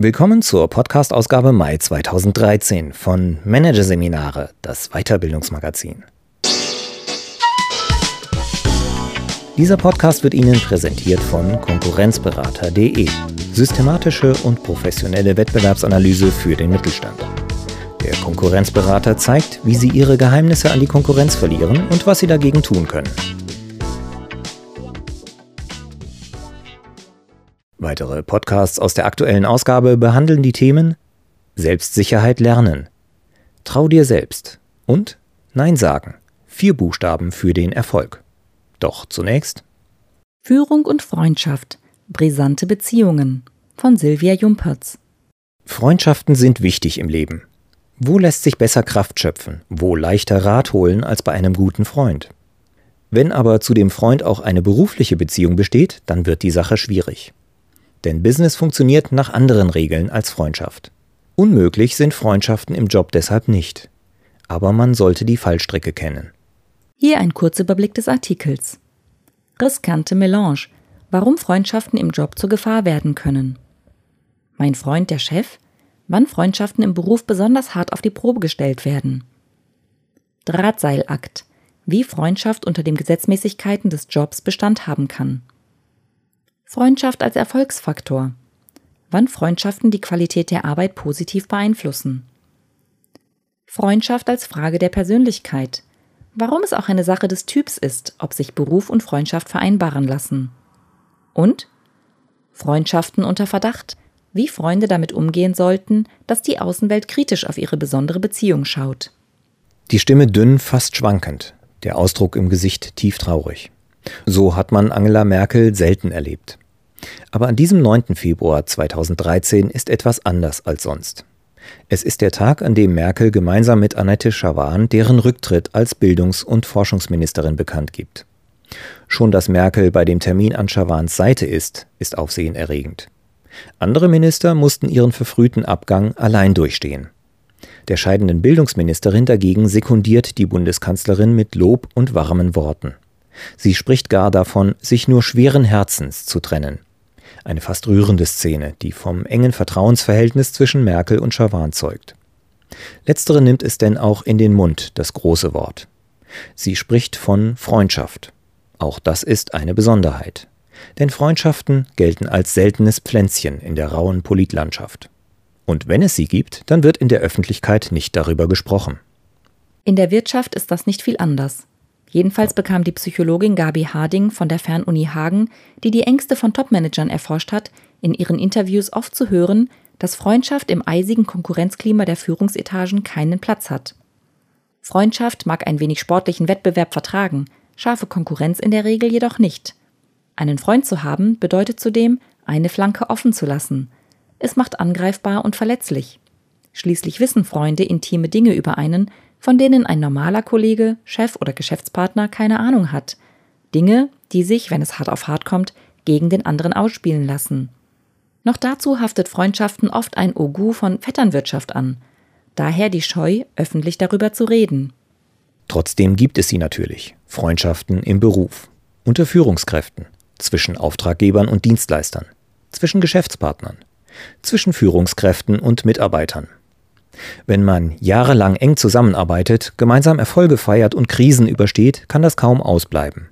Willkommen zur Podcast-Ausgabe Mai 2013 von Managerseminare, das Weiterbildungsmagazin. Dieser Podcast wird Ihnen präsentiert von Konkurrenzberater.de. Systematische und professionelle Wettbewerbsanalyse für den Mittelstand. Der Konkurrenzberater zeigt, wie Sie Ihre Geheimnisse an die Konkurrenz verlieren und was Sie dagegen tun können. Weitere Podcasts aus der aktuellen Ausgabe behandeln die Themen Selbstsicherheit lernen, Trau dir selbst und Nein sagen. Vier Buchstaben für den Erfolg. Doch zunächst Führung und Freundschaft. Brisante Beziehungen von Silvia Jumpertz. Freundschaften sind wichtig im Leben. Wo lässt sich besser Kraft schöpfen, wo leichter Rat holen als bei einem guten Freund? Wenn aber zu dem Freund auch eine berufliche Beziehung besteht, dann wird die Sache schwierig. Denn Business funktioniert nach anderen Regeln als Freundschaft. Unmöglich sind Freundschaften im Job deshalb nicht. Aber man sollte die Fallstricke kennen. Hier ein Kurzüberblick des Artikels. Riskante Melange. Warum Freundschaften im Job zur Gefahr werden können. Mein Freund der Chef. Wann Freundschaften im Beruf besonders hart auf die Probe gestellt werden. Drahtseilakt. Wie Freundschaft unter den Gesetzmäßigkeiten des Jobs Bestand haben kann. Freundschaft als Erfolgsfaktor. Wann Freundschaften die Qualität der Arbeit positiv beeinflussen. Freundschaft als Frage der Persönlichkeit. Warum es auch eine Sache des Typs ist, ob sich Beruf und Freundschaft vereinbaren lassen. Und Freundschaften unter Verdacht. Wie Freunde damit umgehen sollten, dass die Außenwelt kritisch auf ihre besondere Beziehung schaut. Die Stimme dünn, fast schwankend, der Ausdruck im Gesicht tief traurig. So hat man Angela Merkel selten erlebt. Aber an diesem 9. Februar 2013 ist etwas anders als sonst. Es ist der Tag, an dem Merkel gemeinsam mit Annette Schawan deren Rücktritt als Bildungs- und Forschungsministerin bekannt gibt. Schon dass Merkel bei dem Termin an Schawans Seite ist, ist aufsehenerregend. Andere Minister mussten ihren verfrühten Abgang allein durchstehen. Der scheidenden Bildungsministerin dagegen sekundiert die Bundeskanzlerin mit Lob und warmen Worten. Sie spricht gar davon, sich nur schweren Herzens zu trennen. Eine fast rührende Szene, die vom engen Vertrauensverhältnis zwischen Merkel und Schawan zeugt. Letztere nimmt es denn auch in den Mund, das große Wort. Sie spricht von Freundschaft. Auch das ist eine Besonderheit. Denn Freundschaften gelten als seltenes Pflänzchen in der rauen Politlandschaft. Und wenn es sie gibt, dann wird in der Öffentlichkeit nicht darüber gesprochen. In der Wirtschaft ist das nicht viel anders. Jedenfalls bekam die Psychologin Gabi Harding von der Fernuni Hagen, die die Ängste von Topmanagern erforscht hat, in ihren Interviews oft zu hören, dass Freundschaft im eisigen Konkurrenzklima der Führungsetagen keinen Platz hat. Freundschaft mag ein wenig sportlichen Wettbewerb vertragen, scharfe Konkurrenz in der Regel jedoch nicht. Einen Freund zu haben bedeutet zudem, eine Flanke offen zu lassen. Es macht angreifbar und verletzlich. Schließlich wissen Freunde intime Dinge über einen, von denen ein normaler Kollege, Chef oder Geschäftspartner keine Ahnung hat. Dinge, die sich, wenn es hart auf hart kommt, gegen den anderen ausspielen lassen. Noch dazu haftet Freundschaften oft ein Ogu von Vetternwirtschaft an. Daher die Scheu, öffentlich darüber zu reden. Trotzdem gibt es sie natürlich. Freundschaften im Beruf, unter Führungskräften, zwischen Auftraggebern und Dienstleistern, zwischen Geschäftspartnern, zwischen Führungskräften und Mitarbeitern. Wenn man jahrelang eng zusammenarbeitet, gemeinsam Erfolge feiert und Krisen übersteht, kann das kaum ausbleiben.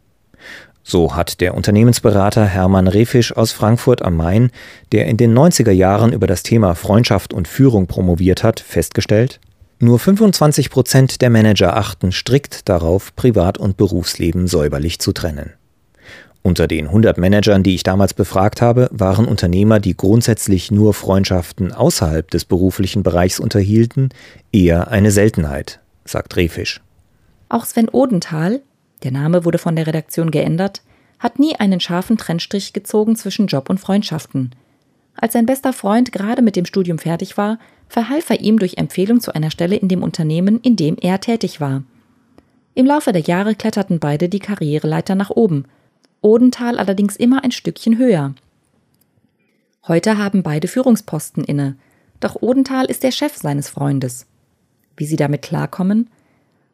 So hat der Unternehmensberater Hermann Refisch aus Frankfurt am Main, der in den 90er Jahren über das Thema Freundschaft und Führung promoviert hat, festgestellt, nur 25 Prozent der Manager achten strikt darauf, Privat- und Berufsleben säuberlich zu trennen. Unter den 100 Managern, die ich damals befragt habe, waren Unternehmer, die grundsätzlich nur Freundschaften außerhalb des beruflichen Bereichs unterhielten, eher eine Seltenheit, sagt Rehfisch. Auch Sven Odenthal, der Name wurde von der Redaktion geändert, hat nie einen scharfen Trennstrich gezogen zwischen Job und Freundschaften. Als sein bester Freund gerade mit dem Studium fertig war, verhalf er ihm durch Empfehlung zu einer Stelle in dem Unternehmen, in dem er tätig war. Im Laufe der Jahre kletterten beide die Karriereleiter nach oben – Odenthal allerdings immer ein Stückchen höher. Heute haben beide Führungsposten inne, doch Odenthal ist der Chef seines Freundes. Wie sie damit klarkommen?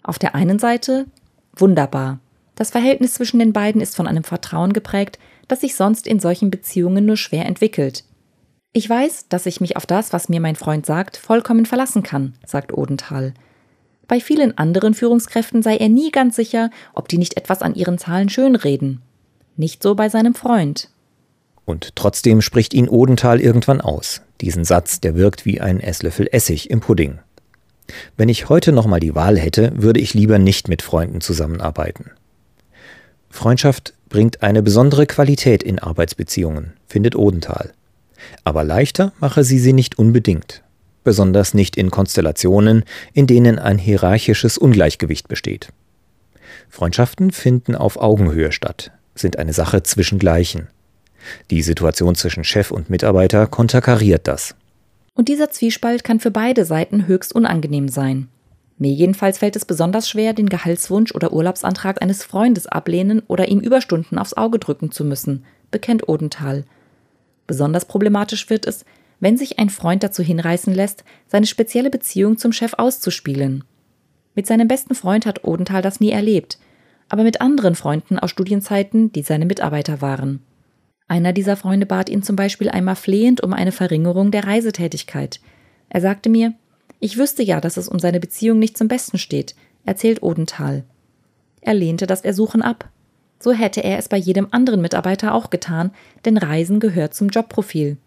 Auf der einen Seite wunderbar. Das Verhältnis zwischen den beiden ist von einem Vertrauen geprägt, das sich sonst in solchen Beziehungen nur schwer entwickelt. Ich weiß, dass ich mich auf das, was mir mein Freund sagt, vollkommen verlassen kann, sagt Odenthal. Bei vielen anderen Führungskräften sei er nie ganz sicher, ob die nicht etwas an ihren Zahlen schönreden. Nicht so bei seinem Freund. Und trotzdem spricht ihn Odenthal irgendwann aus. Diesen Satz, der wirkt wie ein Esslöffel Essig im Pudding. Wenn ich heute nochmal die Wahl hätte, würde ich lieber nicht mit Freunden zusammenarbeiten. Freundschaft bringt eine besondere Qualität in Arbeitsbeziehungen, findet Odenthal. Aber leichter mache sie sie nicht unbedingt, besonders nicht in Konstellationen, in denen ein hierarchisches Ungleichgewicht besteht. Freundschaften finden auf Augenhöhe statt, sind eine Sache zwischen Gleichen. Die Situation zwischen Chef und Mitarbeiter konterkariert das. Und dieser Zwiespalt kann für beide Seiten höchst unangenehm sein. Mir jedenfalls fällt es besonders schwer, den Gehaltswunsch oder Urlaubsantrag eines Freundes ablehnen oder ihm Überstunden aufs Auge drücken zu müssen, bekennt Odenthal. Besonders problematisch wird es, wenn sich ein Freund dazu hinreißen lässt, seine spezielle Beziehung zum Chef auszuspielen. Mit seinem besten Freund hat Odenthal das nie erlebt, aber mit anderen Freunden aus Studienzeiten, die seine Mitarbeiter waren. Einer dieser Freunde bat ihn zum Beispiel einmal flehend um eine Verringerung der Reisetätigkeit. Er sagte mir, ich wüsste ja, dass es um seine Beziehung nicht zum Besten steht, erzählt Odenthal. Er lehnte das Ersuchen ab. So hätte er es bei jedem anderen Mitarbeiter auch getan, denn Reisen gehört zum Jobprofil.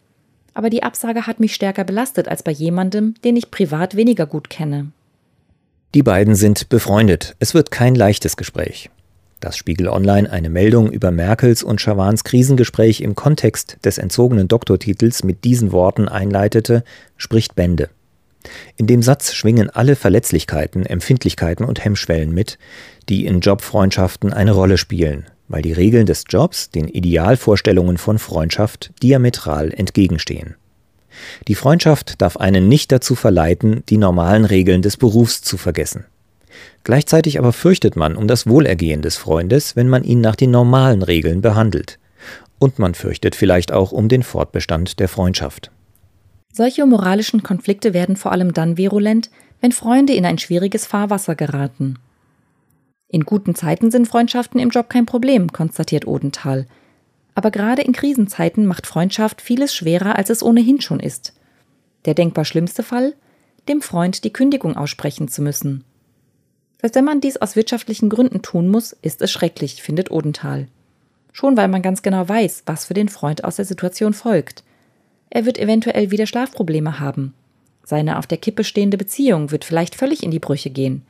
Aber die Absage hat mich stärker belastet als bei jemandem, den ich privat weniger gut kenne. Die beiden sind befreundet. Es wird kein leichtes Gespräch. Dass Spiegel Online eine Meldung über Merkels und Schawans Krisengespräch im Kontext des entzogenen Doktortitels mit diesen Worten einleitete, spricht Bände. In dem Satz schwingen alle Verletzlichkeiten, Empfindlichkeiten und Hemmschwellen mit, die in Jobfreundschaften eine Rolle spielen, weil die Regeln des Jobs den Idealvorstellungen von Freundschaft diametral entgegenstehen. Die Freundschaft darf einen nicht dazu verleiten, die normalen Regeln des Berufs zu vergessen. Gleichzeitig aber fürchtet man um das Wohlergehen des Freundes, wenn man ihn nach den normalen Regeln behandelt. Und man fürchtet vielleicht auch um den Fortbestand der Freundschaft. Solche moralischen Konflikte werden vor allem dann virulent, wenn Freunde in ein schwieriges Fahrwasser geraten. In guten Zeiten sind Freundschaften im Job kein Problem, konstatiert Odenthal. Aber gerade in Krisenzeiten macht Freundschaft vieles schwerer, als es ohnehin schon ist. Der denkbar schlimmste Fall? Dem Freund die Kündigung aussprechen zu müssen. Selbst wenn man dies aus wirtschaftlichen Gründen tun muss, ist es schrecklich, findet Odenthal. Schon weil man ganz genau weiß, was für den Freund aus der Situation folgt. Er wird eventuell wieder Schlafprobleme haben. Seine auf der Kippe stehende Beziehung wird vielleicht völlig in die Brüche gehen.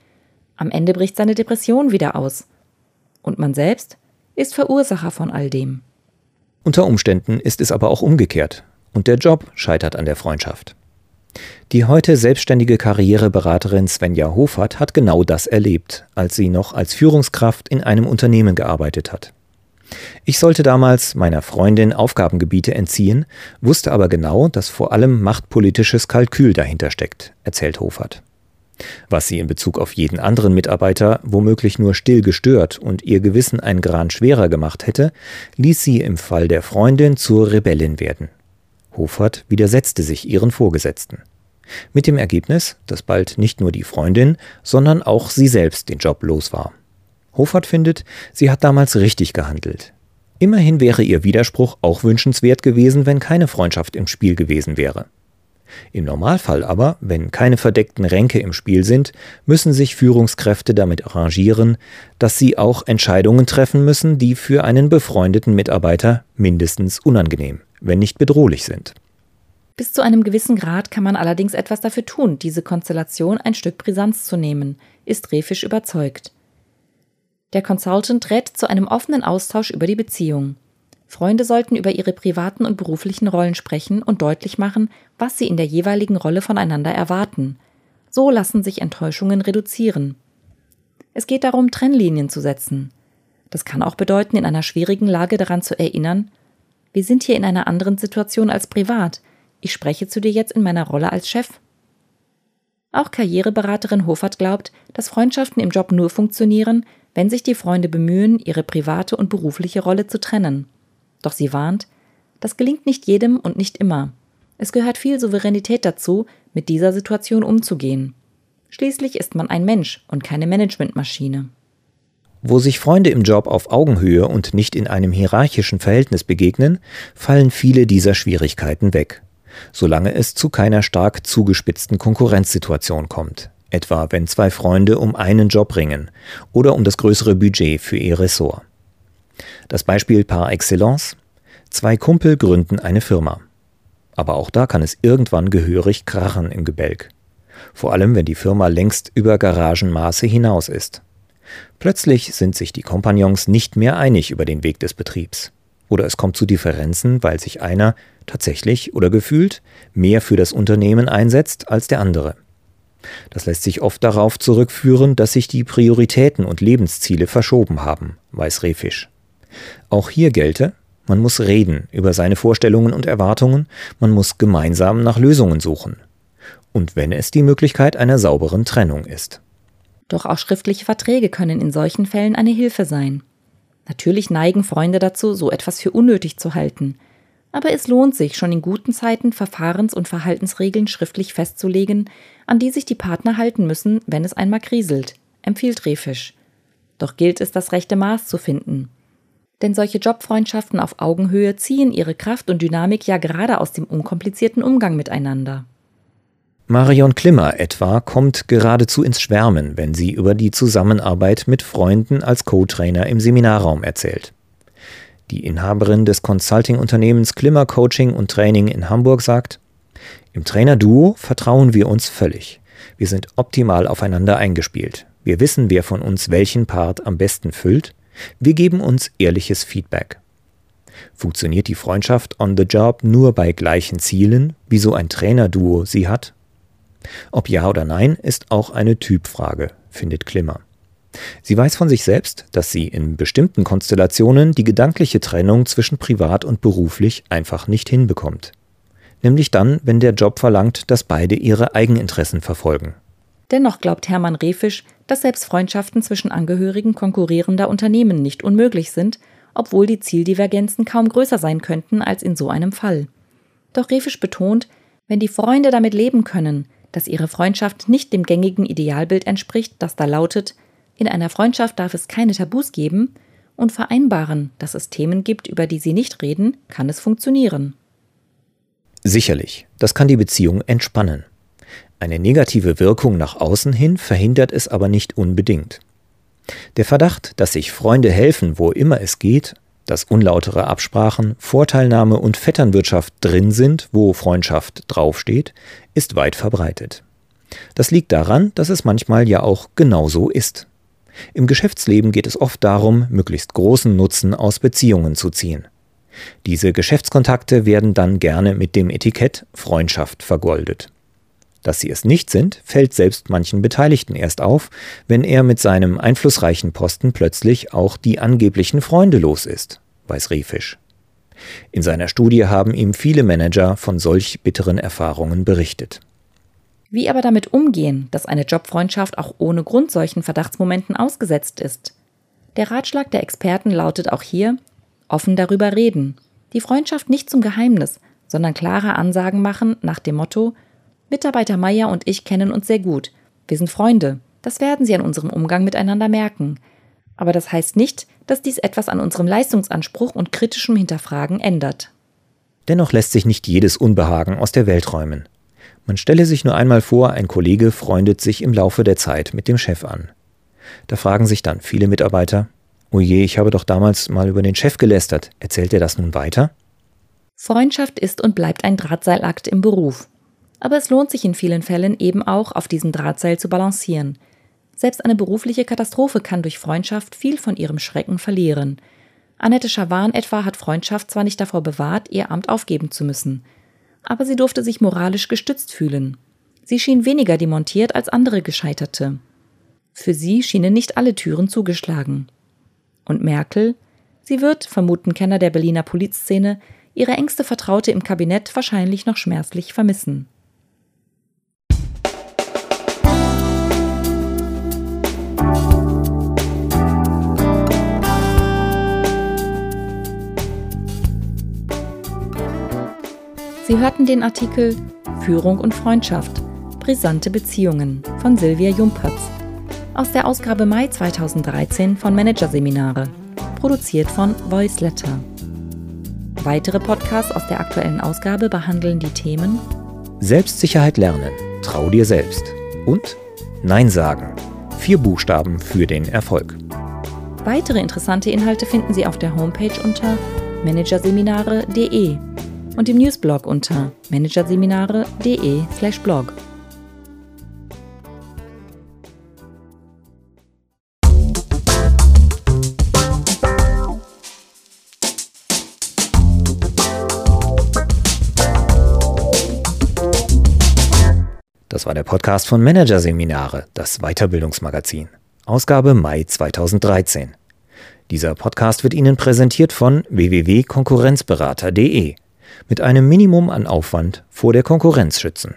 Am Ende bricht seine Depression wieder aus. Und man selbst ist Verursacher von all dem. Unter Umständen ist es aber auch umgekehrt. Und der Job scheitert an der Freundschaft. Die heute selbstständige Karriereberaterin Svenja Hofert hat genau das erlebt, als sie noch als Führungskraft in einem Unternehmen gearbeitet hat. Ich sollte damals meiner Freundin Aufgabengebiete entziehen, wusste aber genau, dass vor allem machtpolitisches Kalkül dahinter steckt, erzählt Hofert. Was sie in Bezug auf jeden anderen Mitarbeiter womöglich nur still gestört und ihr Gewissen ein Gran schwerer gemacht hätte, ließ sie im Fall der Freundin zur Rebellin werden. Hofert widersetzte sich ihren Vorgesetzten. Mit dem Ergebnis, dass bald nicht nur die Freundin, sondern auch sie selbst den Job los war. Hofert findet, sie hat damals richtig gehandelt. Immerhin wäre ihr Widerspruch auch wünschenswert gewesen, wenn keine Freundschaft im Spiel gewesen wäre. Im Normalfall aber, wenn keine verdeckten Ränke im Spiel sind, müssen sich Führungskräfte damit arrangieren, dass sie auch Entscheidungen treffen müssen, die für einen befreundeten Mitarbeiter mindestens unangenehm wenn nicht bedrohlich sind. Bis zu einem gewissen Grad kann man allerdings etwas dafür tun, diese Konstellation ein Stück Brisanz zu nehmen, ist Refisch überzeugt. Der Consultant rät zu einem offenen Austausch über die Beziehung. Freunde sollten über ihre privaten und beruflichen Rollen sprechen und deutlich machen, was sie in der jeweiligen Rolle voneinander erwarten. So lassen sich Enttäuschungen reduzieren. Es geht darum, Trennlinien zu setzen. Das kann auch bedeuten, in einer schwierigen Lage daran zu erinnern, wir sind hier in einer anderen Situation als privat. Ich spreche zu dir jetzt in meiner Rolle als Chef. Auch Karriereberaterin Hofert glaubt, dass Freundschaften im Job nur funktionieren, wenn sich die Freunde bemühen, ihre private und berufliche Rolle zu trennen. Doch sie warnt, das gelingt nicht jedem und nicht immer. Es gehört viel Souveränität dazu, mit dieser Situation umzugehen. Schließlich ist man ein Mensch und keine Managementmaschine. Wo sich Freunde im Job auf Augenhöhe und nicht in einem hierarchischen Verhältnis begegnen, fallen viele dieser Schwierigkeiten weg. solange es zu keiner stark zugespitzten Konkurrenzsituation kommt, etwa wenn zwei Freunde um einen Job ringen oder um das größere Budget für ihr Ressort. Das Beispiel par excellence Zwei Kumpel gründen eine Firma. Aber auch da kann es irgendwann gehörig krachen im Gebälk. Vor allem, wenn die Firma längst über Garagenmaße hinaus ist. Plötzlich sind sich die Kompagnons nicht mehr einig über den Weg des Betriebs. Oder es kommt zu Differenzen, weil sich einer tatsächlich oder gefühlt mehr für das Unternehmen einsetzt als der andere. Das lässt sich oft darauf zurückführen, dass sich die Prioritäten und Lebensziele verschoben haben, weiß Rehfisch. Auch hier gelte, man muss reden über seine Vorstellungen und Erwartungen, man muss gemeinsam nach Lösungen suchen. Und wenn es die Möglichkeit einer sauberen Trennung ist. Doch auch schriftliche Verträge können in solchen Fällen eine Hilfe sein. Natürlich neigen Freunde dazu, so etwas für unnötig zu halten. Aber es lohnt sich, schon in guten Zeiten Verfahrens- und Verhaltensregeln schriftlich festzulegen, an die sich die Partner halten müssen, wenn es einmal kriselt, empfiehlt Rehfisch. Doch gilt es, das rechte Maß zu finden. Denn solche Jobfreundschaften auf Augenhöhe ziehen ihre Kraft und Dynamik ja gerade aus dem unkomplizierten Umgang miteinander. Marion Klimmer etwa kommt geradezu ins Schwärmen, wenn sie über die Zusammenarbeit mit Freunden als Co-Trainer im Seminarraum erzählt. Die Inhaberin des Consulting-Unternehmens Klimmer Coaching und Training in Hamburg sagt, im Trainer-Duo vertrauen wir uns völlig. Wir sind optimal aufeinander eingespielt. Wir wissen, wer von uns welchen Part am besten füllt. Wir geben uns ehrliches Feedback. Funktioniert die Freundschaft on the job nur bei gleichen Zielen, wie so ein Trainer-Duo sie hat? Ob ja oder nein, ist auch eine Typfrage, findet Klimmer. Sie weiß von sich selbst, dass sie in bestimmten Konstellationen die gedankliche Trennung zwischen privat und beruflich einfach nicht hinbekommt. Nämlich dann, wenn der Job verlangt, dass beide ihre Eigeninteressen verfolgen. Dennoch glaubt Hermann Rehfisch, dass selbst Freundschaften zwischen Angehörigen konkurrierender Unternehmen nicht unmöglich sind, obwohl die Zieldivergenzen kaum größer sein könnten als in so einem Fall. Doch Rehfisch betont, wenn die Freunde damit leben können, dass ihre Freundschaft nicht dem gängigen Idealbild entspricht, das da lautet, in einer Freundschaft darf es keine Tabus geben, und vereinbaren, dass es Themen gibt, über die sie nicht reden, kann es funktionieren. Sicherlich, das kann die Beziehung entspannen. Eine negative Wirkung nach außen hin verhindert es aber nicht unbedingt. Der Verdacht, dass sich Freunde helfen, wo immer es geht, dass unlautere Absprachen, Vorteilnahme und Vetternwirtschaft drin sind, wo Freundschaft draufsteht, ist weit verbreitet. Das liegt daran, dass es manchmal ja auch genauso ist. Im Geschäftsleben geht es oft darum, möglichst großen Nutzen aus Beziehungen zu ziehen. Diese Geschäftskontakte werden dann gerne mit dem Etikett Freundschaft vergoldet. Dass sie es nicht sind, fällt selbst manchen Beteiligten erst auf, wenn er mit seinem einflussreichen Posten plötzlich auch die angeblichen Freunde los ist, weiß Rehfisch. In seiner Studie haben ihm viele Manager von solch bitteren Erfahrungen berichtet. Wie aber damit umgehen, dass eine Jobfreundschaft auch ohne Grund solchen Verdachtsmomenten ausgesetzt ist? Der Ratschlag der Experten lautet auch hier, offen darüber reden, die Freundschaft nicht zum Geheimnis, sondern klare Ansagen machen nach dem Motto, Mitarbeiter Meier und ich kennen uns sehr gut. Wir sind Freunde. Das werden Sie an unserem Umgang miteinander merken. Aber das heißt nicht, dass dies etwas an unserem Leistungsanspruch und kritischem Hinterfragen ändert. Dennoch lässt sich nicht jedes Unbehagen aus der Welt räumen. Man stelle sich nur einmal vor, ein Kollege freundet sich im Laufe der Zeit mit dem Chef an. Da fragen sich dann viele Mitarbeiter, oh je, ich habe doch damals mal über den Chef gelästert, erzählt er das nun weiter? Freundschaft ist und bleibt ein Drahtseilakt im Beruf aber es lohnt sich in vielen Fällen eben auch, auf diesem Drahtseil zu balancieren. Selbst eine berufliche Katastrophe kann durch Freundschaft viel von ihrem Schrecken verlieren. Annette Schawan etwa hat Freundschaft zwar nicht davor bewahrt, ihr Amt aufgeben zu müssen, aber sie durfte sich moralisch gestützt fühlen. Sie schien weniger demontiert als andere Gescheiterte. Für sie schienen nicht alle Türen zugeschlagen. Und Merkel? Sie wird, vermuten Kenner der Berliner Polizszene, ihre engste Vertraute im Kabinett wahrscheinlich noch schmerzlich vermissen. Sie hörten den Artikel Führung und Freundschaft. Brisante Beziehungen von Silvia Jumpertz aus der Ausgabe Mai 2013 von Managerseminare, produziert von Voiceletter. Weitere Podcasts aus der aktuellen Ausgabe behandeln die Themen Selbstsicherheit lernen, trau dir selbst und Nein sagen. Vier Buchstaben für den Erfolg. Weitere interessante Inhalte finden Sie auf der Homepage unter managerseminare.de und im Newsblog unter managerseminare.de/blog. Das war der Podcast von Managerseminare, das Weiterbildungsmagazin. Ausgabe Mai 2013. Dieser Podcast wird Ihnen präsentiert von www.konkurrenzberater.de. Mit einem Minimum an Aufwand vor der Konkurrenz schützen.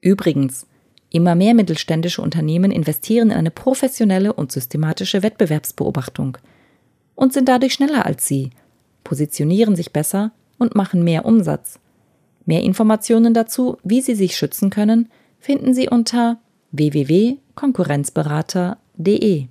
Übrigens, immer mehr mittelständische Unternehmen investieren in eine professionelle und systematische Wettbewerbsbeobachtung und sind dadurch schneller als Sie, positionieren sich besser und machen mehr Umsatz. Mehr Informationen dazu, wie Sie sich schützen können, finden Sie unter www.konkurrenzberater.de.